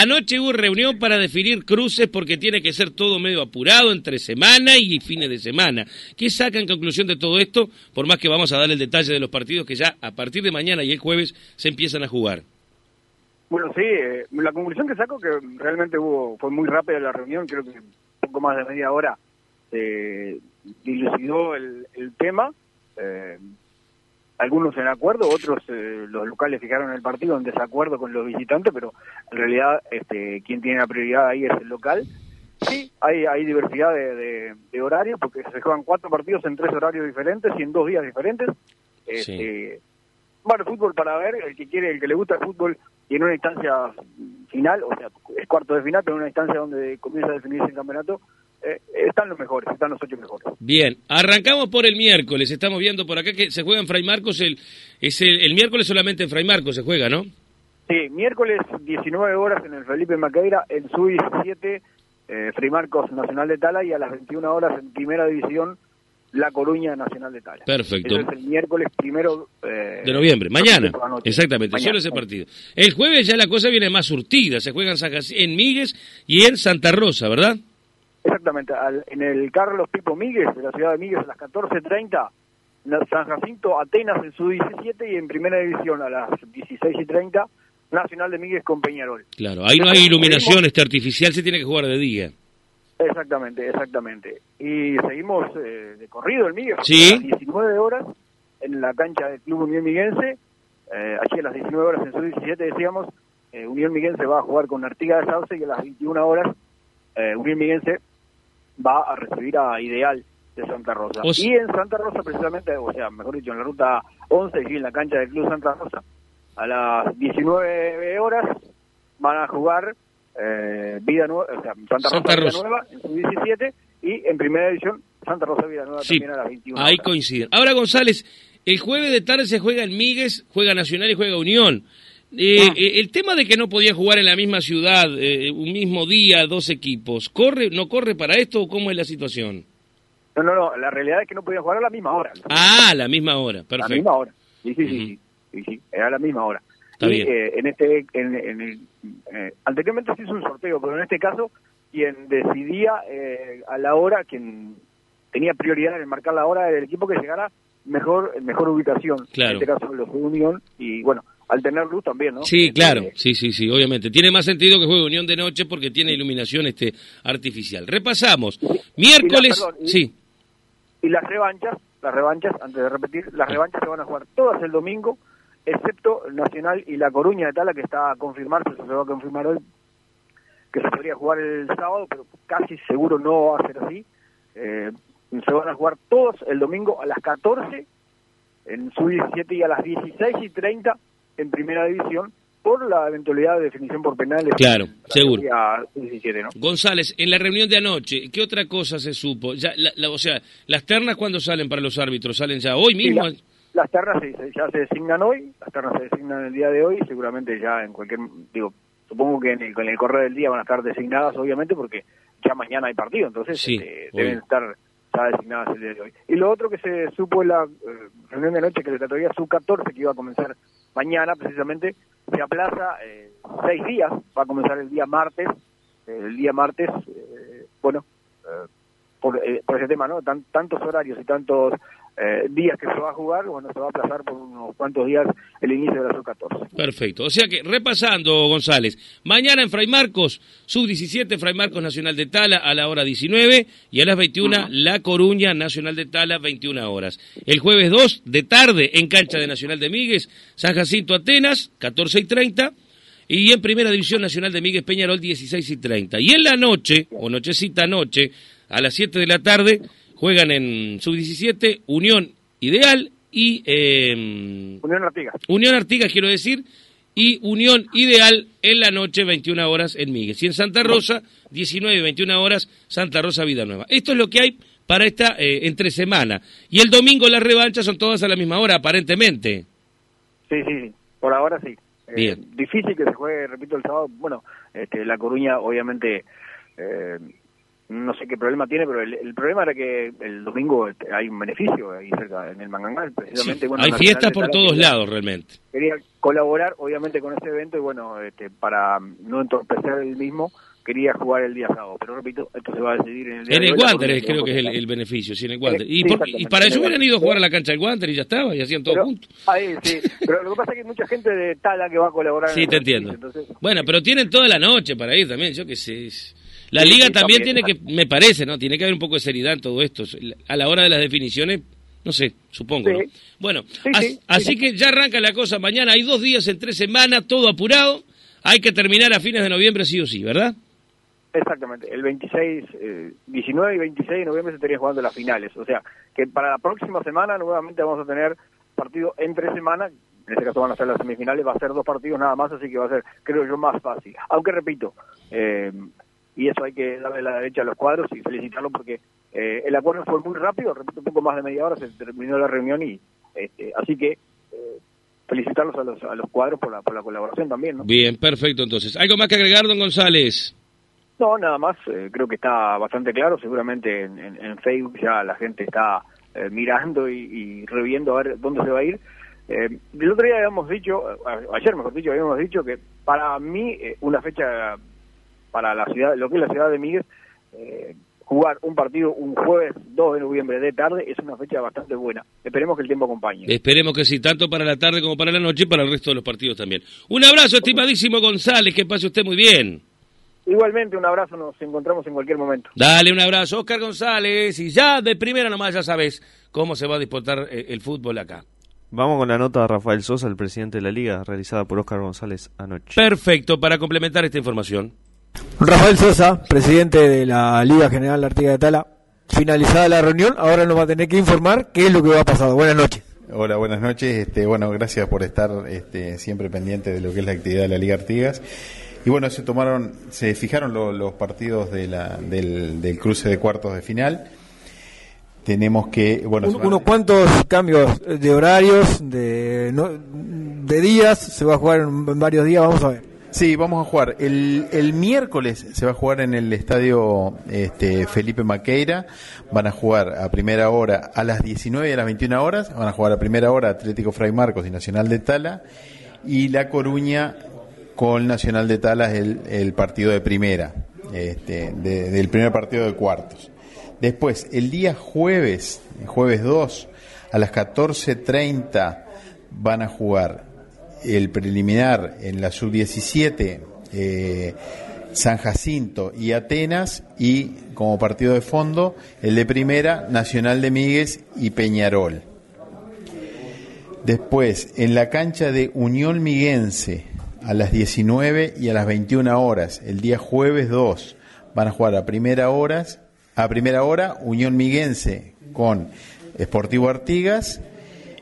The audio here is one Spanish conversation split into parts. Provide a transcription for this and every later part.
anoche hubo reunión para definir cruces porque tiene que ser todo medio apurado entre semana y fines de semana. ¿Qué saca en conclusión de todo esto? Por más que vamos a dar el detalle de los partidos que ya a partir de mañana y el jueves se empiezan a jugar. Bueno, sí, eh, la conclusión que saco que realmente hubo fue muy rápida la reunión, creo que poco más de media hora se dilucidó el, el tema. Eh, algunos en acuerdo, otros eh, los locales fijaron el partido en desacuerdo con los visitantes, pero en realidad este, quien tiene la prioridad ahí es el local. Sí, hay, hay diversidad de, de, horarios porque se juegan cuatro partidos en tres horarios diferentes y en dos días diferentes. Este, Bueno, fútbol para ver, el que quiere, el que le gusta el fútbol y en una instancia final, o sea, es cuarto de final, pero en una instancia donde comienza a definirse el campeonato, eh, están los mejores, están los ocho mejores. Bien, arrancamos por el miércoles, estamos viendo por acá que se juega en Fray Marcos, el, es el, miércoles solamente en Fray Marcos se juega, ¿no? Sí, miércoles 19 horas en el Felipe Maqueira, en su 17, eh, Fray Marcos Nacional de Tala y a las 21 horas en Primera División la Coruña Nacional de Tala. Perfecto. es el miércoles primero eh, de noviembre, mañana. Exactamente, solo ese partido. El jueves ya la cosa viene más surtida, se juegan en Migues y en Santa Rosa, ¿verdad? Exactamente, en el Carlos Pipo Míguez, de la ciudad de Míguez, a las 14.30, San Jacinto Atenas en su 17 y en primera división a las 16.30, Nacional de Míguez con Peñarol. Claro, ahí no hay iluminación, este artificial se tiene que jugar de día. Exactamente, exactamente. Y seguimos eh, de corrido el Míguez, ¿Sí? a las 19 horas en la cancha del Club Unión Miguense, eh, allí a las 19 horas en su 17 decíamos, eh, Unión Miguense va a jugar con Artiga de Sauce y a las 21 horas eh, Unión Miguense va a recibir a Ideal de Santa Rosa. Y en Santa Rosa, precisamente, o sea, mejor dicho, en la ruta 11 y en la cancha del Club Santa Rosa, a las 19 horas van a jugar eh, Vida Nueva, o sea, Santa, Rosa, Nueva en su 17 y en primera edición Santa Rosa Vida Nueva también a las 21 Ahí coinciden. Ahora, González, el jueves de tarde se juega en Migues, juega Nacional y juega Unión. Eh, ah. eh, el tema de que no podía jugar en la misma ciudad, eh, un mismo día, dos equipos, ¿corre, no corre para esto o cómo es la situación? No, no, no, la realidad es que no podía jugar a la misma hora. Ah, a la misma hora, perfecto. A la misma hora, sí, sí, sí, sí, sí, era a la misma hora. Está bien. en este, en, en el, anteriormente se hizo un sorteo, pero en este caso, quien decidía a la hora, quien tenía prioridad en marcar la hora del equipo que llegara mejor, mejor ubicación. Claro. En este caso, los de Unión, y bueno, al tener luz también, ¿no? Sí, claro, sí, sí, sí, obviamente. Tiene más sentido que juegue Unión de noche porque tiene iluminación este artificial. Repasamos. Miércoles, sí. Y las revanchas, las revanchas, antes de repetir, las revanchas se van a jugar todas el domingo, excepto Nacional y La Coruña de Tala, que está a confirmarse, eso se va a confirmar hoy, que se podría jugar el sábado, pero casi seguro no va a ser así. Eh, se van a jugar todos el domingo a las 14 en su 17 y a las 16 y 30 en primera división por la eventualidad de definición por penales. Claro, seguro. González, en la reunión de anoche, ¿qué otra cosa se supo? Ya, o sea, ¿las ternas cuándo salen para los árbitros? ¿Salen ya hoy mismo? las ternas ya se designan hoy, las ternas se designan el día de hoy, seguramente ya en cualquier, digo, supongo que en el, en el correo del día van a estar designadas, obviamente, porque ya mañana hay partido, entonces este, deben estar ya designadas el día de hoy. Y lo otro que se supo en la eh, reunión de anoche, que le todavía su 14, que iba a comenzar mañana precisamente se aplaza eh, seis días, va a comenzar el día martes, eh, el día martes, eh, bueno, por, por, ese tema, ¿no? tantos horarios y tantos días que se va a jugar, bueno, se va a aplazar por unos cuantos días el inicio de la sub-14. Perfecto, o sea que repasando, González, mañana en Fray Marcos, sub-17, Fray Marcos Nacional de Tala a la hora 19 y a las 21 La Coruña Nacional de Tala, 21 horas. El jueves 2 de tarde en cancha de Nacional de Migues, San Jacinto Atenas, 14 y 30. Y en Primera División Nacional de Migues Peñarol, 16 y 30. Y en la noche, o nochecita noche, a las 7 de la tarde, juegan en Sub-17 Unión Ideal y... Em, Unión Artigas. Unión Artigas, quiero decir, y Unión Ideal en la noche, 21 horas en Migues. Y en Santa Rosa, 19 y 21 horas, Santa Rosa Vida Nueva. Esto es lo que hay para esta eh, entre semana. Y el domingo las revanchas son todas a la misma hora, aparentemente. Sí, sí, sí. por ahora sí. Eh, Bien. difícil que se juegue, repito, el sábado. Bueno, este, La Coruña obviamente eh, no sé qué problema tiene, pero el, problema era que el domingo hay un beneficio ahí cerca, en el Mangangal, precisamente. bueno, hay fiestas por todos lados realmente. Quería colaborar, obviamente, con ese evento y bueno, este, para no entorpecer el mismo, quería jugar el día sábado, pero repito, esto se va a decidir en el día En el Wander creo que es el, beneficio, sí, en el Wander. Y, para eso hubieran ido a jugar a la cancha del Wander y ya estaba, y hacían todo juntos. Ahí, sí, pero lo que pasa es que hay mucha gente de Tala que va a colaborar. Sí, te entiendo. bueno, pero tienen toda la noche para ir también, yo qué sé. La liga también, tiene que, me parece, ¿no? Tiene que haber un poco de seriedad en todo esto. A la hora de las definiciones, no sé, supongo. ¿no? Bueno, así que ya arranca la cosa mañana. Hay dos días en tres semanas, todo apurado. Hay que terminar a fines de noviembre sí o sí, ¿verdad? Exactamente, el 26, 19 eh, y 26 de noviembre se estarían jugando las finales. O sea, que para la próxima semana nuevamente vamos a tener partido en tres semanas. En este caso van a ser las semifinales, va a ser dos partidos nada más, así que va a ser, creo yo, más fácil. Aunque repito, eh, y eso hay que darle la derecha a los cuadros y felicitarlos porque eh, el acuerdo fue muy rápido, repito, un poco más de media hora se terminó la reunión y este, así que eh, felicitarlos a los, a los cuadros por la, por la colaboración también. ¿no? Bien, perfecto entonces. ¿Algo más que agregar, don González? No, nada más, eh, creo que está bastante claro, seguramente en, Facebook ya la gente está mirando y, y, reviendo a ver dónde se va a ir. el otro día habíamos dicho, ayer mejor dicho, habíamos dicho que para mí una fecha para la ciudad, lo que es la ciudad de Miguel, eh, jugar un partido un jueves 2 de noviembre de tarde es una fecha bastante buena. Esperemos que el tiempo acompañe. Esperemos que sí, tanto para la tarde como para la noche y para el resto de los partidos también. Un abrazo, estimadísimo González, que pase usted muy bien. Igualmente, un abrazo, nos encontramos en cualquier momento. Dale un abrazo, Oscar González, y ya de primera nomás ya sabes cómo se va a disputar eh, el fútbol acá. Vamos con la nota de Rafael Sosa, el presidente de la liga, realizada por Oscar González anoche. Perfecto, para complementar esta información. Rafael Sosa, presidente de la Liga General Artiga de Tala, finalizada la reunión, ahora nos va a tener que informar qué es lo que va a pasar. Buenas noches. Hola, buenas noches. Este, bueno, gracias por estar este, siempre pendiente de lo que es la actividad de la Liga Artigas. Y bueno, se tomaron, se fijaron los partidos de la, del, cruce de cuartos de final. Tenemos que, bueno, unos cuantos cambios de horarios, de, de días, se va a jugar en varios días, vamos a ver. Sí, vamos a jugar. El, miércoles se va a jugar en el estadio este, Felipe Maqueira. Van a jugar a primera hora a las 19 y a las 21 horas. Van a jugar a primera hora Atlético Fray Marcos y Nacional de Tala. Y La Coruña con Nacional de Tala es el, partido de primera, este, del primer partido de cuartos. Después, el día jueves, jueves 2, a las 14.30 van a jugar el preliminar en la sub-17, eh, San Jacinto y Atenas, y como partido de fondo, el de primera, Nacional de Míguez y Peñarol. Después, en la cancha de Unión Miguense, a las 19 y a las 21 horas, el día jueves 2, van a jugar a primera horas, a primera hora Unión Miguense con Sportivo Artigas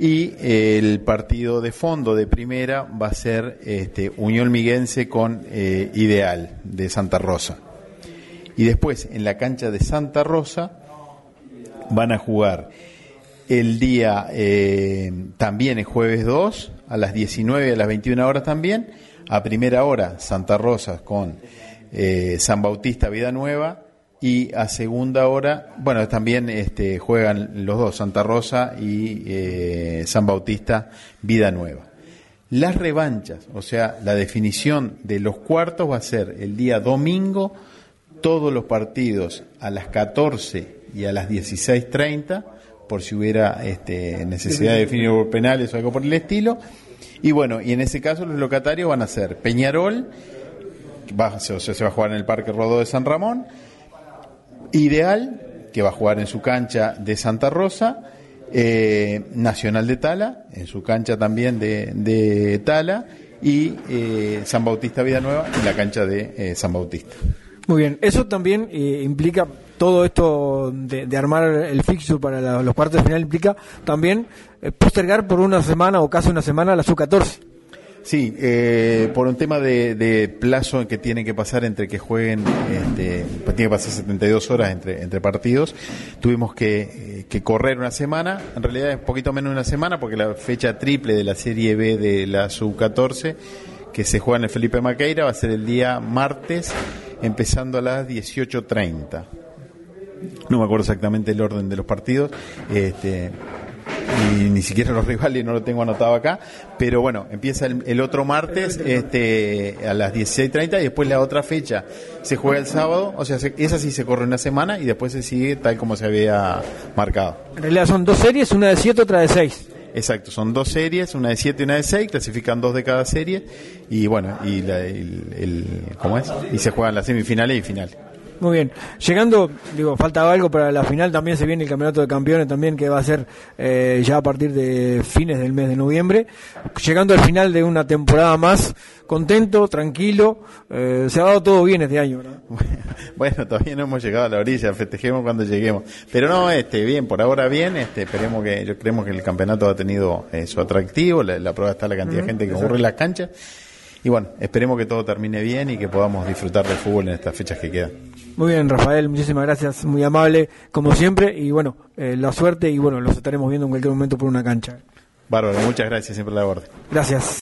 y el partido de fondo de primera va a ser este, Unión Miguense con eh, Ideal de Santa Rosa. Y después en la cancha de Santa Rosa van a jugar el día eh, también el jueves 2 a las 19 y a las 21 horas también. A primera hora Santa Rosa con eh, San Bautista Vida Nueva y a segunda hora, bueno, también este, juegan los dos, Santa Rosa y eh, San Bautista, Vida Nueva. Las revanchas, o sea, la definición de los cuartos va a ser el día domingo, todos los partidos a las 14 y a las 16.30, por si hubiera este, necesidad de definir por penales o algo por el estilo. Y bueno, y en ese caso los locatarios van a ser Peñarol, va, o sea, se va a jugar en el Parque Rodó de San Ramón, Ideal, que va a jugar en su cancha de Santa Rosa, eh, Nacional de Tala, en su cancha también de, Tala, y eh, San Bautista Nueva en la cancha de eh, San Bautista. Muy bien, eso también implica, todo esto de, armar el fixture para los cuartos de final, implica también postergar por una semana o casi una semana la SU-14. Sí, eh, por un tema de, plazo que tiene que pasar entre que jueguen, este, pues tiene que pasar 72 horas entre, partidos, tuvimos que, que, correr una semana, en realidad es un poquito menos de una semana porque la fecha triple de la Serie B de la Sub-14 que se juega en el Felipe Maqueira va a ser el día martes empezando a las 18.30. no me acuerdo exactamente el orden de los partidos, este, y ni siquiera los rivales no lo tengo anotado acá, pero bueno, empieza el, otro martes este, a las 16.30 y después la otra fecha se juega el sábado, o sea, esa sí se corre una semana y después se sigue tal como se había marcado. En realidad son dos series, una de 7, otra de 6. Exacto, son dos series, una de 7 y una de 6, clasifican dos de cada serie y bueno, y el, ¿cómo es? Y se juegan las semifinales y finales. Muy bien. Llegando, digo, faltaba algo para la final, también se viene el Campeonato de Campeones también que va a ser eh, ya a partir de fines del mes de noviembre. Llegando al final de una temporada más, contento, tranquilo, eh, se ha dado todo bien este año, ¿verdad? Bueno, todavía no hemos llegado a la orilla, festejemos cuando lleguemos. Pero no, este, bien, por ahora bien, este, esperemos que, yo creemos que el campeonato ha tenido eh, su atractivo, la, prueba está la cantidad de gente que ocurre en las canchas. Y bueno, esperemos que todo termine bien y que podamos disfrutar del fútbol en estas fechas que quedan. Muy bien, Rafael, muchísimas gracias, muy amable, como siempre, y bueno, eh, la suerte y bueno, los estaremos viendo en cualquier momento por una cancha. Bárbaro, muchas gracias, siempre la orden. Gracias.